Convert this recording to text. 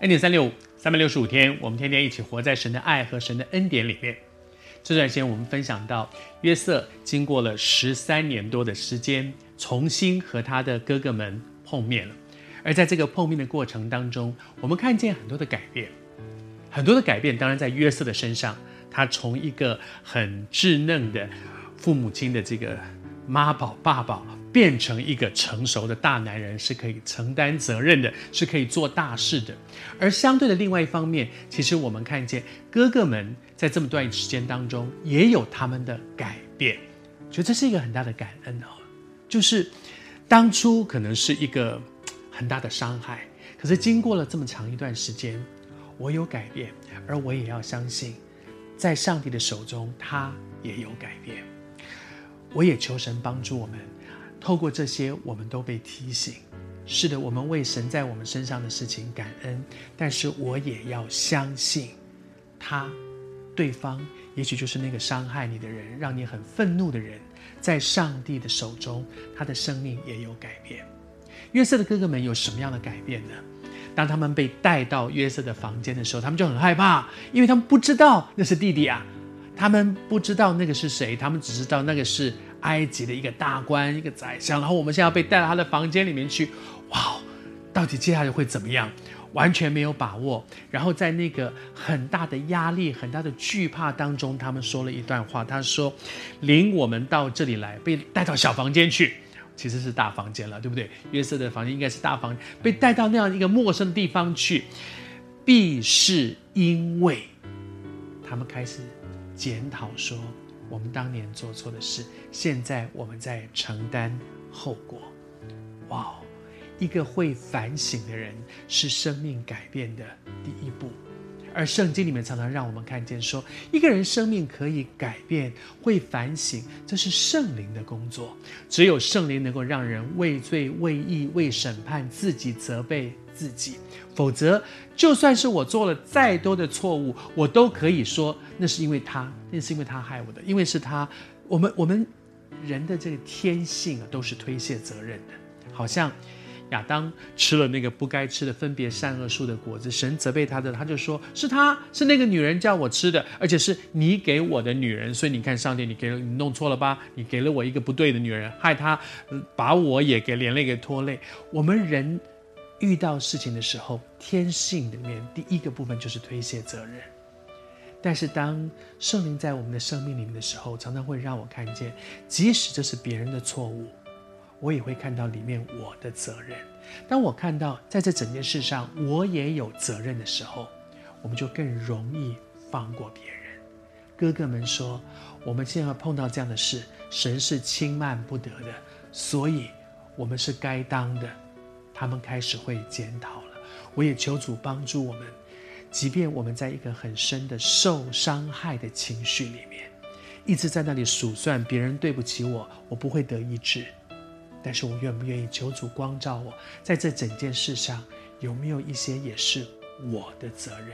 恩典三六五，三百六十五天，我们天天一起活在神的爱和神的恩典里面。这段时间，我们分享到约瑟经过了十三年多的时间，重新和他的哥哥们碰面了。而在这个碰面的过程当中，我们看见很多的改变，很多的改变。当然，在约瑟的身上，他从一个很稚嫩的父母亲的这个妈宝爸宝。变成一个成熟的大男人，是可以承担责任的，是可以做大事的。而相对的另外一方面，其实我们看见哥哥们在这么段时间当中也有他们的改变，觉得这是一个很大的感恩哦。就是当初可能是一个很大的伤害，可是经过了这么长一段时间，我有改变，而我也要相信，在上帝的手中，他也有改变。我也求神帮助我们。透过这些，我们都被提醒。是的，我们为神在我们身上的事情感恩，但是我也要相信，他，对方也许就是那个伤害你的人，让你很愤怒的人，在上帝的手中，他的生命也有改变。约瑟的哥哥们有什么样的改变呢？当他们被带到约瑟的房间的时候，他们就很害怕，因为他们不知道那是弟弟啊，他们不知道那个是谁，他们只知道那个是。埃及的一个大官，一个宰相，然后我们现在要被带到他的房间里面去，哇，到底接下来会怎么样？完全没有把握。然后在那个很大的压力、很大的惧怕当中，他们说了一段话，他说：“领我们到这里来，被带到小房间去，其实是大房间了，对不对？约瑟的房间应该是大房，被带到那样一个陌生的地方去，必是因为他们开始检讨说。”我们当年做错的事，现在我们在承担后果。哇哦，一个会反省的人是生命改变的第一步。而圣经里面常常让我们看见说，一个人生命可以改变，会反省，这是圣灵的工作。只有圣灵能够让人为罪、为义、为审判自己责备自己，否则就算是我做了再多的错误，我都可以说那是因为他，那是因为他害我的，因为是他。我们我们人的这个天性啊，都是推卸责任的，好像。亚当吃了那个不该吃的分别善恶树的果子，神责备他的，他就说是他是那个女人叫我吃的，而且是你给我的女人，所以你看上帝，你给你弄错了吧？你给了我一个不对的女人，害他把我也给连累给拖累。我们人遇到事情的时候，天性里面第一个部分就是推卸责任，但是当圣灵在我们的生命里面的时候，常常会让我看见，即使这是别人的错误。我也会看到里面我的责任。当我看到在这整件事上我也有责任的时候，我们就更容易放过别人。哥哥们说，我们现在碰到这样的事，神是轻慢不得的，所以我们是该当的。他们开始会检讨了。我也求主帮助我们，即便我们在一个很深的受伤害的情绪里面，一直在那里数算别人对不起我，我不会得医治。但是我愿不愿意求主光照我，在这整件事上有没有一些也是我的责任？